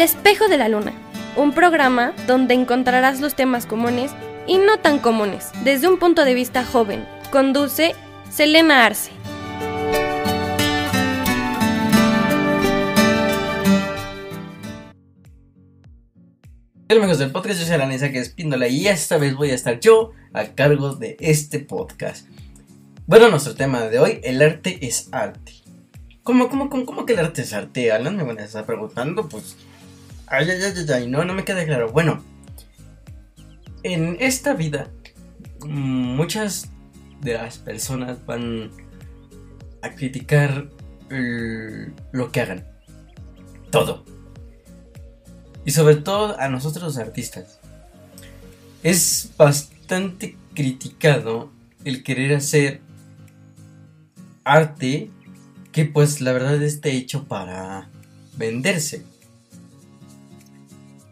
El espejo de la luna, un programa donde encontrarás los temas comunes y no tan comunes desde un punto de vista joven. Conduce Selena Arce. Hola amigos del podcast, yo soy Aranesa que es Píndola y esta vez voy a estar yo a cargo de este podcast. Bueno, nuestro tema de hoy, el arte es arte. ¿Cómo, cómo, cómo, cómo que el arte es arte, Alan? Me van a estar preguntando, pues... Ay, ay, ay, ay, no, no me queda claro. Bueno, en esta vida, muchas de las personas van a criticar lo que hagan. Todo. Y sobre todo a nosotros los artistas. Es bastante criticado el querer hacer arte que pues la verdad esté hecho para venderse.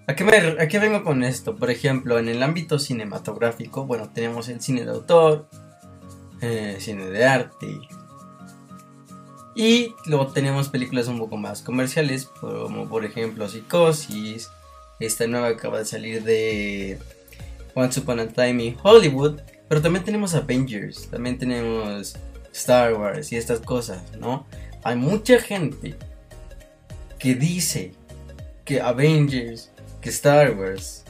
¿A qué, me- a qué vengo con esto? Por ejemplo, en el ámbito cinematográfico, bueno, tenemos el cine de autor, eh, cine de arte. Y luego tenemos películas un poco más comerciales, como por ejemplo Psicosis. Esta nueva acaba de salir de Once Upon a Time in Hollywood. Pero también tenemos Avengers, también tenemos Star Wars y estas cosas, ¿no? Hay mucha gente que dice que Avengers, que Star Wars,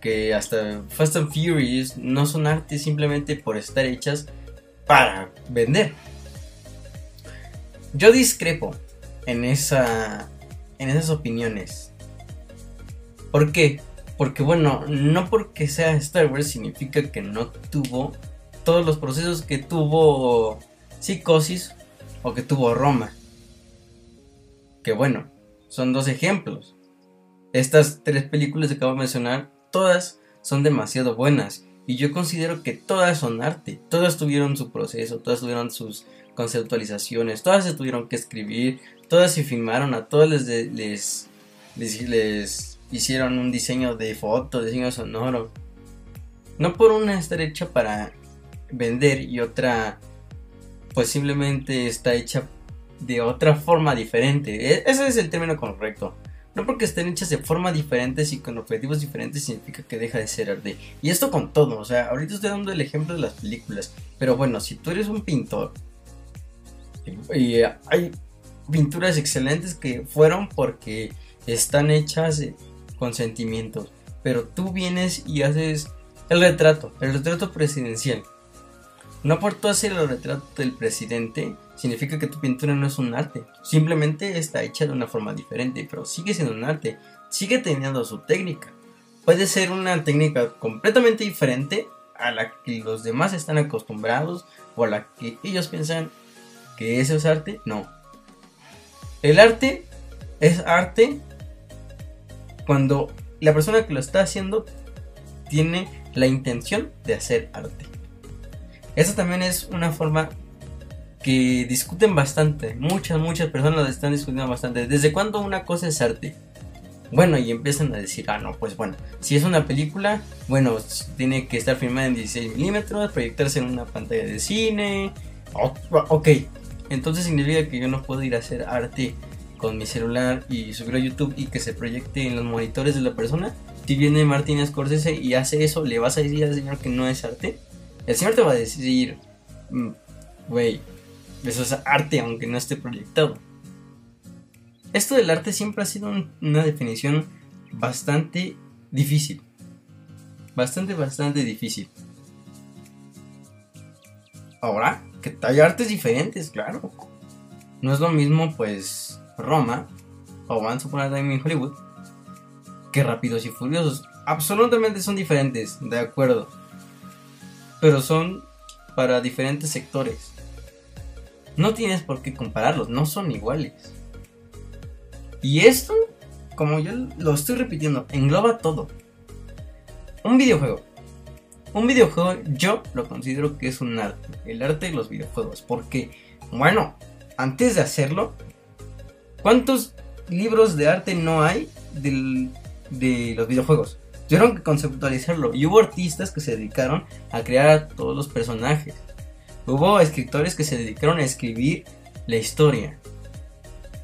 que hasta Fast and Furious no son arte simplemente por estar hechas para vender. Yo discrepo en esa en esas opiniones. ¿Por qué? Porque bueno, no porque sea Star Wars significa que no tuvo todos los procesos que tuvo Psicosis o que tuvo Roma. Que bueno, son dos ejemplos. Estas tres películas que acabo de mencionar, todas son demasiado buenas. Y yo considero que todas son arte. Todas tuvieron su proceso, todas tuvieron sus conceptualizaciones, todas se tuvieron que escribir, todas se filmaron, a todas les, les hicieron un diseño de foto, diseño sonoro. No por una estar hecha para vender y otra pues simplemente está hecha de otra forma diferente. E- Ese es el término correcto. No porque estén hechas de forma diferentes y con objetivos diferentes significa que deja de ser arte. Y esto con todo, o sea, ahorita estoy dando el ejemplo de las películas. Pero bueno, si tú eres un pintor y, y hay pinturas excelentes que fueron porque están hechas eh, con sentimientos. Pero tú vienes y haces el retrato, el retrato presidencial. No por tú hacer el retrato del presidente significa que tu pintura no es un arte. Simplemente está hecha de una forma diferente, pero sigue siendo un arte. Sigue teniendo su técnica. Puede ser una técnica completamente diferente a la que los demás están acostumbrados o a la que ellos piensan que eso es arte. No. El arte es arte cuando la persona que lo está haciendo tiene la intención de hacer arte. Esa también es una forma que discuten bastante. Muchas, muchas personas están discutiendo bastante. ¿Desde cuándo una cosa es arte? Bueno, y empiezan a decir, ah, no, pues bueno, si es una película, bueno, tiene que estar filmada en 16 milímetros, proyectarse en una pantalla de cine. Ok, entonces significa que yo no puedo ir a hacer arte con mi celular y subirlo a YouTube y que se proyecte en los monitores de la persona. Si viene Martín Scorsese y hace eso, ¿le vas a decir al señor que no es arte? El señor te va a decir, "Mm, güey, eso es arte aunque no esté proyectado. Esto del arte siempre ha sido un- una definición bastante difícil. Bastante, bastante difícil. Ahora, que hay artes diferentes, claro. No es lo mismo, pues, Roma o Once Upon a Time in Hollywood que Rápidos y Furiosos. Absolutamente son diferentes, de acuerdo. Pero son para diferentes sectores. No tienes por qué compararlos, no son iguales. Y esto, como yo lo estoy repitiendo, engloba todo. Un videojuego. Un videojuego yo lo considero que es un arte. El arte de los videojuegos. Porque, bueno, antes de hacerlo, ¿cuántos libros de arte no hay de los videojuegos? Tuvieron que conceptualizarlo. Y hubo artistas que se dedicaron a crear a todos los personajes. Hubo escritores que se dedicaron a escribir la historia.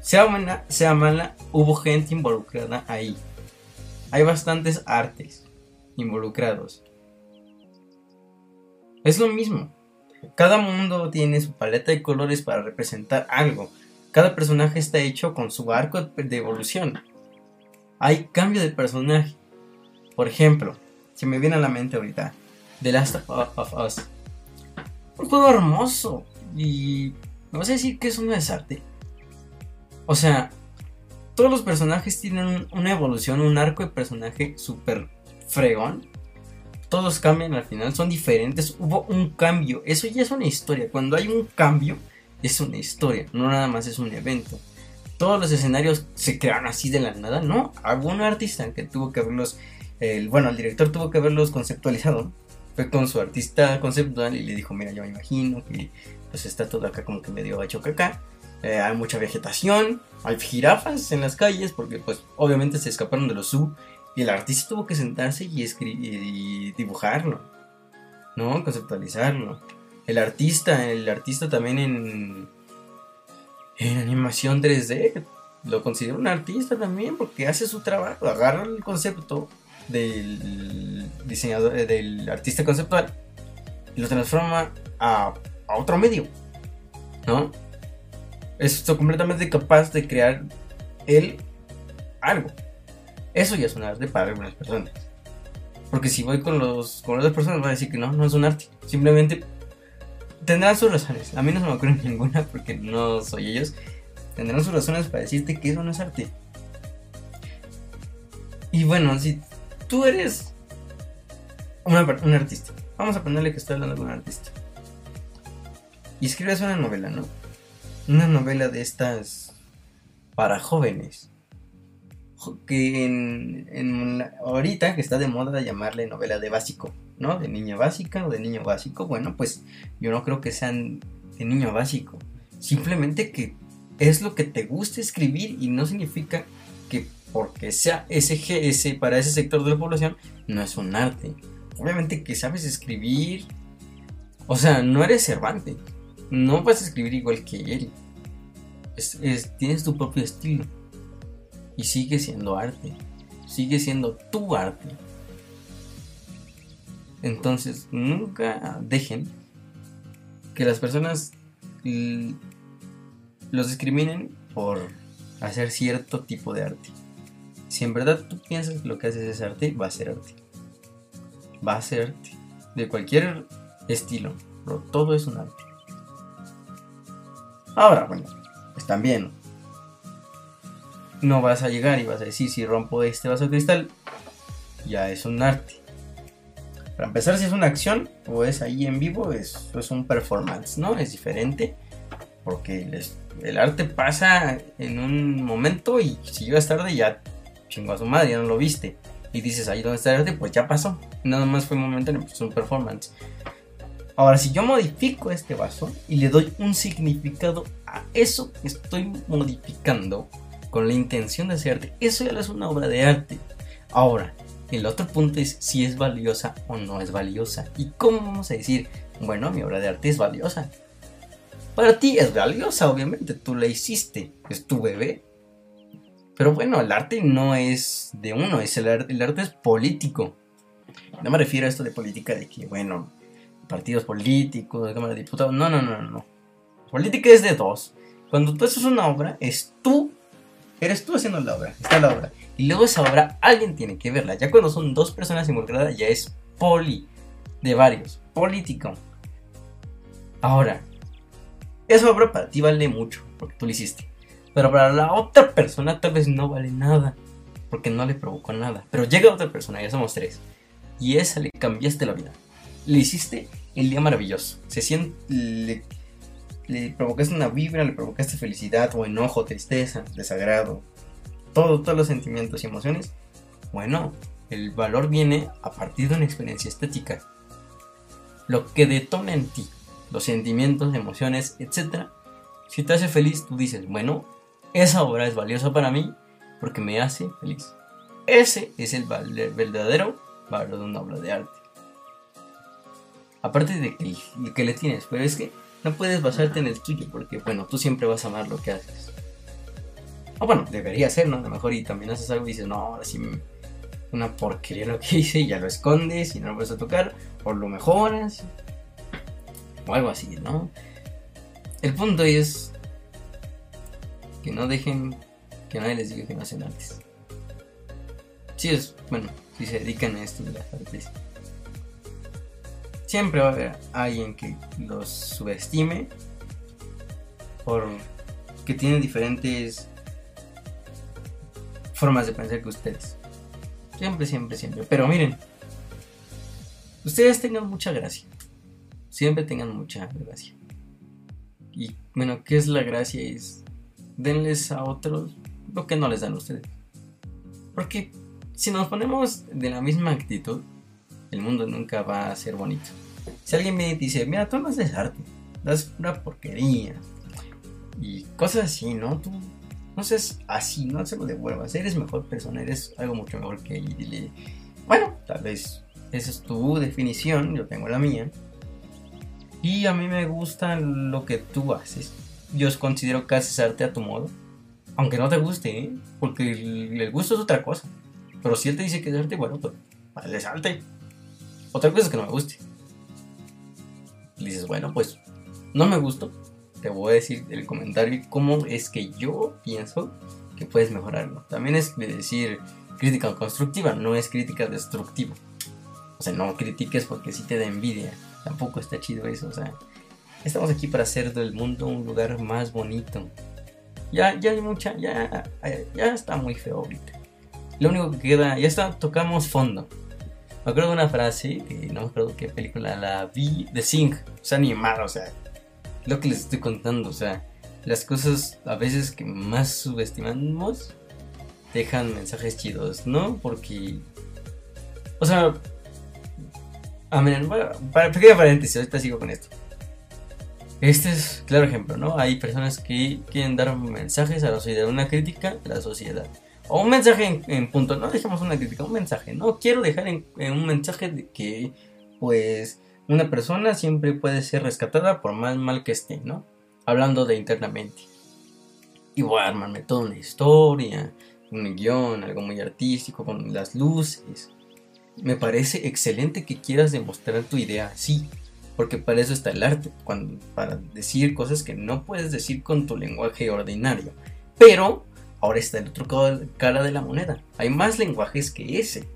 sea buena, sea mala, hubo gente involucrada ahí. Hay bastantes artes involucrados. Es lo mismo. Cada mundo tiene su paleta de colores para representar algo. Cada personaje está hecho con su arco de evolución. Hay cambio de personaje. Por ejemplo, se me viene a la mente ahorita The Last of Us. Un juego hermoso. Y me vas a decir que no es arte. O sea, todos los personajes tienen una evolución, un arco de personaje súper fregón todos cambian al final, son diferentes, hubo un cambio, eso ya es una historia, cuando hay un cambio es una historia, no nada más es un evento. Todos los escenarios se crearon así de la nada, no, un artista que tuvo que verlos, el, bueno, el director tuvo que haberlos conceptualizado, fue con su artista conceptual y le dijo, mira, yo me imagino que pues está todo acá como que medio hecho caca, eh, hay mucha vegetación, hay jirafas en las calles porque pues obviamente se escaparon de los zoo y el artista tuvo que sentarse y, y dibujarlo, ¿no? Conceptualizarlo. El artista, el artista también en, en animación 3D, lo considera un artista también porque hace su trabajo, agarra el concepto del diseñador, eh, del artista conceptual y lo transforma a, a otro medio, ¿no? Es completamente capaz de crear él algo. Eso ya es un arte para algunas personas. Porque si voy con los con otras personas, van a decir que no, no es un arte. Simplemente tendrán sus razones. A mí no se me ocurre ninguna porque no soy ellos. Tendrán sus razones para decirte que eso no es arte. Y bueno, si tú eres un artista, vamos a ponerle que estoy hablando con un artista. Y escribes una novela, ¿no? Una novela de estas para jóvenes que en, ahorita que está de moda llamarle novela de básico, ¿no? De niña básica o de niño básico. Bueno, pues yo no creo que sean de niño básico. Simplemente que es lo que te gusta escribir y no significa que porque sea SGS para ese sector de la población no es un arte. Obviamente que sabes escribir. O sea, no eres Cervantes. No vas a escribir igual que él. tienes tu propio estilo y sigue siendo arte. Sigue siendo tu arte. Entonces, nunca dejen que las personas los discriminen por hacer cierto tipo de arte. Si en verdad tú piensas que lo que haces es arte, va a ser arte. Va a ser arte. De cualquier estilo. Pero todo es un arte. Ahora, bueno, pues también no vas a llegar y vas a decir si rompo este vaso de cristal, ya es un arte. Para empezar, si es una acción o es ahí en vivo, es, es un performance, ¿no? Es diferente porque el arte pasa en un momento y si llegas tarde ya chingo a su madre, ya no lo viste. Y dices, ahí donde está el arte, pues ya pasó. Nada más fue momento en es un performance. Ahora, si yo modifico este vaso y le doy un significado a eso que estoy modificando, con la intención de hacer arte, eso ya es una obra de arte. Ahora, el otro punto es si es valiosa o no es valiosa. ¿Y cómo vamos a decir, bueno, mi obra de arte es valiosa? Para ti es valiosa, obviamente, tú la hiciste, es tu bebé. Pero bueno, el arte no es de uno, es el, arte, el arte es político. No me refiero a esto de política de que, bueno, partidos políticos, Cámara de Diputados. No, no, no, no. Política es de dos. Cuando tú haces una obra, es tú Eres tú haciendo la obra, está la obra. Y luego esa obra alguien tiene que verla. Ya cuando son dos personas involucradas ya es poli, de varios, político. Ahora, esa obra para ti vale mucho, porque tú la hiciste. Pero para la otra persona tal vez no vale nada, porque no le provocó nada. Pero llega otra persona, ya somos tres, y esa le cambiaste la vida. Le hiciste el día maravilloso. Se siente, le provocaste una vibra, le provocaste felicidad o enojo, tristeza, desagrado, todo, todos los sentimientos y emociones, bueno, el valor viene a partir de una experiencia estética. Lo que detona en ti, los sentimientos, emociones, etc. Si te hace feliz, tú dices, bueno, esa obra es valiosa para mí porque me hace feliz. Ese es el verdadero valor de una obra de arte. Aparte de que, que le tienes, pero es que no puedes basarte en el tuyo porque, bueno, tú siempre vas a amar lo que haces. O bueno, debería ser, ¿no? A lo mejor y también haces algo y dices, no, ahora sí una porquería lo que hice y ya lo escondes y no lo puedes a tocar. O lo mejoras. O algo así, ¿no? El punto es que no dejen que nadie les diga que no hacen antes. Si es, bueno, si se dedican a esto de las artes, siempre va a haber alguien que los subestime por que tienen diferentes formas de pensar que ustedes. Siempre, siempre, siempre. Pero miren, ustedes tengan mucha gracia. Siempre tengan mucha gracia. Y bueno, ¿qué es la gracia? Es denles a otros lo que no les dan a ustedes. Porque si nos ponemos de la misma actitud, el mundo nunca va a ser bonito. Si alguien me dice, mira, tú no haces arte, das una porquería. Y cosas así, ¿no? Tú no seas así, no se lo devuelvas. Eres mejor persona, eres algo mucho mejor que él. Dile, bueno, tal vez esa es tu definición, yo tengo la mía. Y a mí me gusta lo que tú haces. Yo considero que haces arte a tu modo. Aunque no te guste, ¿eh? porque el, gusto es otra cosa. Pero si él te dice que es arte, bueno, pues le salte. Otra cosa es que no me guste. Y dices, bueno, pues no me gustó. Te voy a decir el comentario cómo es que yo pienso que puedes mejorarlo. También es decir crítica constructiva, no es crítica destructiva. O sea, no critiques porque si te da envidia. Tampoco está chido eso. O sea, estamos aquí para hacer del mundo un lugar más bonito. Ya, ya hay mucha, ya, ya está muy feo ahorita. Lo único que queda, ya está, tocamos fondo. Me acuerdo de una frase, que no me acuerdo qué película la vi, de Sing, o sea, animada, o sea, lo que les estoy contando, o sea, las cosas a veces que más subestimamos dejan mensajes chidos, ¿no? Porque, o sea, a ver, para, pequeño paréntesis, ahorita sigo con esto. Este es claro ejemplo, ¿no? Hay personas que quieren dar mensajes a la sociedad, una crítica a la sociedad. O un mensaje en, punto, no dejemos una crítica, un mensaje, ¿no? Quiero dejar un mensaje de que, pues, una persona siempre puede ser rescatada por más mal que esté, ¿no? Hablando de internamente. Y voy a armarme toda una historia, un guion, algo muy artístico, con las luces. Me parece excelente que quieras demostrar tu idea así, porque para eso está el arte, para decir cosas que no puedes decir con tu lenguaje ordinario. Pero ahora está el otro cara de la moneda. Hay más lenguajes que ese.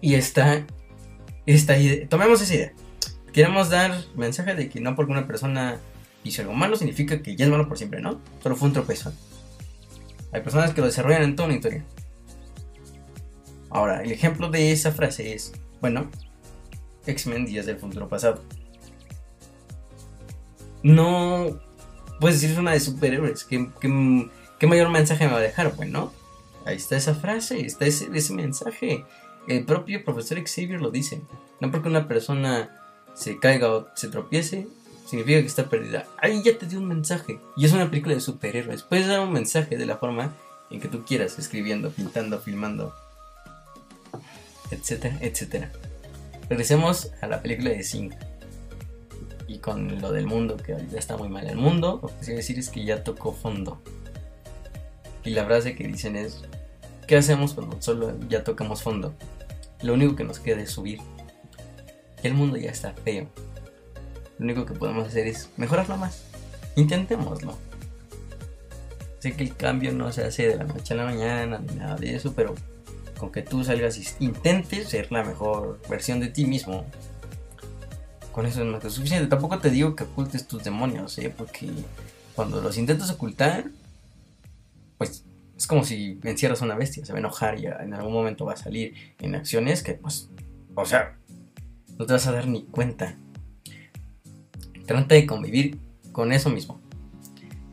Y está esta idea. Tomemos esa idea. Queremos dar mensaje de que no porque una persona hizo algo malo significa que ya es malo por siempre, ¿no? Solo fue un tropezón. Hay personas que lo desarrollan en toda una historia. Ahora, el ejemplo de esa frase es, bueno, X-Men Días del Futuro Pasado no puedes decir una de superhéroes. ¿Qué, mayor mensaje me va a dejar? Bueno, ahí está esa frase, está ese, ese mensaje. El propio profesor Xavier lo dice. No porque una persona se caiga o se tropiece, significa que está perdida. Ahí ya te dio un mensaje. Y es una película de superhéroes. Puedes dar un mensaje de la forma en que tú quieras, escribiendo, pintando, filmando, etcétera, etcétera. Regresemos a la película de Sing y con lo del mundo, que ya está muy mal el mundo, lo que quiere decir es que ya tocó fondo. Y la frase que dicen es, ¿qué hacemos cuando solo ya tocamos fondo? Lo único que nos queda es subir. El mundo ya está feo. Lo único que podemos hacer es mejorarlo más. Intentémoslo. Sé que el cambio no se hace de la noche a la mañana ni nada de eso, pero con que tú salgas y intentes ser la mejor versión de ti mismo, con eso es más que suficiente. Tampoco te digo que ocultes tus demonios, ¿eh? Porque cuando los intentas ocultar, pues es como si encierras a una bestia, se va a enojar y en algún momento va a salir en acciones que, pues, o sea, no te vas a dar ni cuenta. Trata de convivir con eso mismo.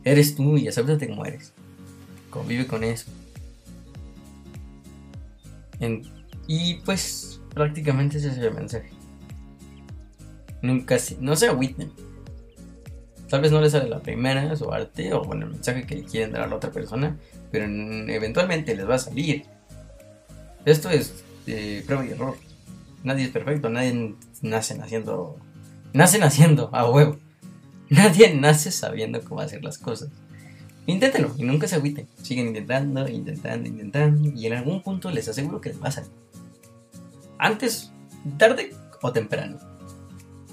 Eres tú y acéptate como eres. Convive con eso. y pues prácticamente ese es el mensaje. Nunca, no se agüiten. Tal vez no les sale la primera su arte o bueno, el mensaje que quieren dar a la otra persona, pero eventualmente les va a salir. Esto es eh, prueba y error. Nadie es perfecto, nadie nace naciendo. Nace naciendo a huevo. Nadie nace sabiendo cómo hacer las cosas. Inténtenlo y nunca se agüiten. Siguen intentando, intentando, intentando. Y en algún punto les aseguro que les va a salir. Antes, tarde o temprano.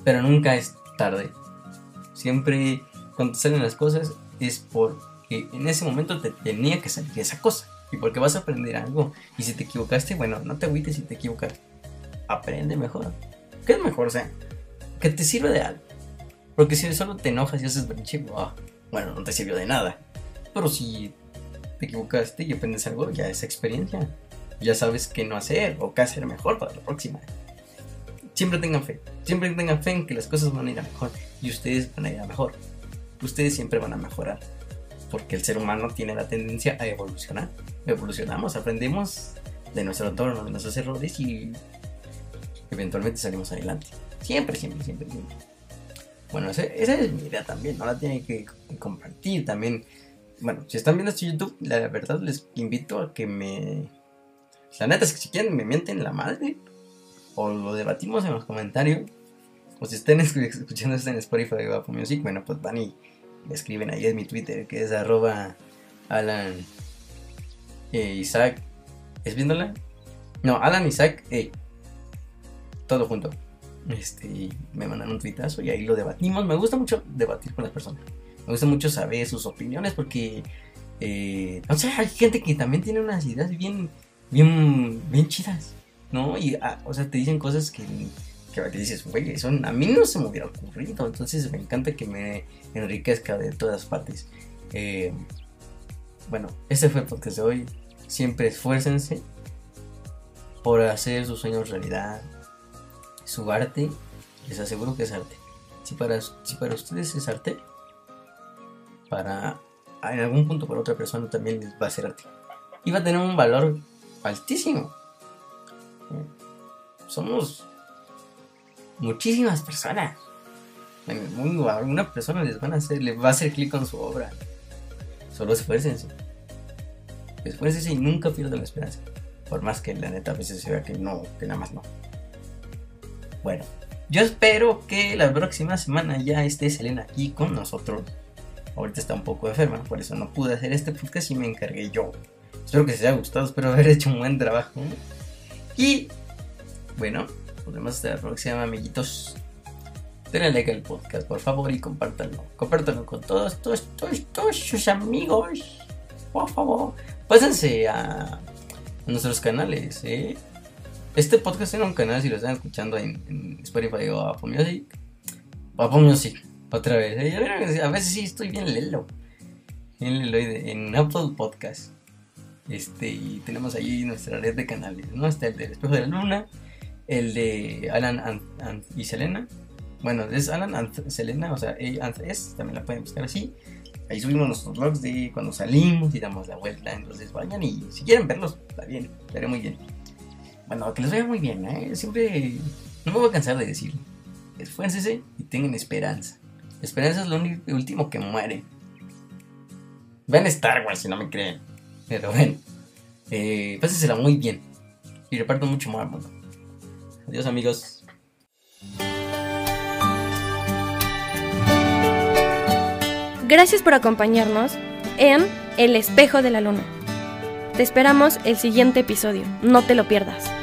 Pero nunca es tarde. Siempre cuando salen las cosas es porque en ese momento te tenía que salir esa cosa. Y porque vas a aprender algo. Y si te equivocaste, bueno, no te agüites si te equivocas. Aprende mejor. ¿Qué es mejor? O sea, que te sirva de algo. Porque si solo te enojas y haces berrinche, bueno, no te sirvió de nada. Pero si te equivocaste y aprendes algo, ya es experiencia. Ya sabes qué no hacer o qué hacer mejor para la próxima. Siempre tengan fe. Siempre tengan fe en que las cosas van a ir a mejor. Y ustedes van a ir a mejor. Ustedes siempre van a mejorar. Porque el ser humano tiene la tendencia a evolucionar. Evolucionamos, aprendemos de nuestro entorno, de nuestros errores y eventualmente salimos adelante. Siempre, siempre, siempre, siempre. Bueno, esa, es mi idea también, no la tienen que compartir también. Bueno, si están viendo este YouTube, la verdad les invito a que me... La neta es que si quieren me mienten la madre, o lo debatimos en los comentarios, o si estén escuchando esto en Spotify o Apple Music, bueno, pues van y me escriben ahí en mi Twitter, que es arroba Alan eh, Isaac. ¿Es viéndola? No, Alan Isaac, eh, todo junto este, me mandan un tuitazo y ahí lo debatimos. Me gusta mucho debatir con las personas. Me gusta mucho saber sus opiniones porque, eh, no hay gente que también tiene unas ideas bien, bien, bien chidas, ¿no? Y, ah, o sea, te dicen cosas que, que dices, güey, eso a mí no se me hubiera ocurrido. Entonces me encanta que me enriquezca de todas partes. Eh, bueno, este fue el podcast de hoy. Siempre esfuércense por hacer sus sueños realidad su arte, les aseguro que es arte. Si para, si para ustedes es arte, para en algún punto para otra persona también les va a ser arte. Y va a tener un valor altísimo. Somos muchísimas personas en el. A alguna persona les van a hacer, les va a hacer clic con su obra. Solo esfuércense. Esfuércense y nunca pierdan la esperanza. Por más que la neta a veces se vea que no, que nada más no. Bueno, yo espero que la próxima semana ya esté Selena aquí con nosotros. Ahorita está un poco enferma, por eso no pude hacer este podcast y me encargué yo. Espero que les haya gustado, espero haber hecho un buen trabajo. Y bueno, nos vemos hasta la próxima, amiguitos. Denle like al podcast, por favor, y compártanlo. Compártanlo con todos, todos, todos, todos sus amigos. Por favor, pásense a nuestros canales, ¿eh? Este podcast tiene un canal si lo están escuchando en, Spotify o Apple Music. Apple Music, otra vez. ¿eh? A veces sí estoy bien lelo. En, en Apple Podcast. Este, y tenemos ahí nuestra red de canales, ¿no? Está el del espejo de la luna, el de Alan y Selena. Bueno, es Alan and Selena, o sea, es, también la pueden buscar así. Ahí subimos nuestros vlogs de cuando salimos y damos la vuelta. Entonces vayan y si quieren verlos, está bien, estaré muy bien. Bueno, que les vaya muy bien, ¿eh? Siempre no me voy a cansar de decirlo. Esfuércense y tengan esperanza. esperanza es lo último que muere. Vean Star Wars si no me creen. Pero ven, eh, muy bien. Y reparto mucho más. Adiós amigos. Gracias por acompañarnos en El espejo de la luna. Te esperamos el siguiente episodio. No te lo pierdas.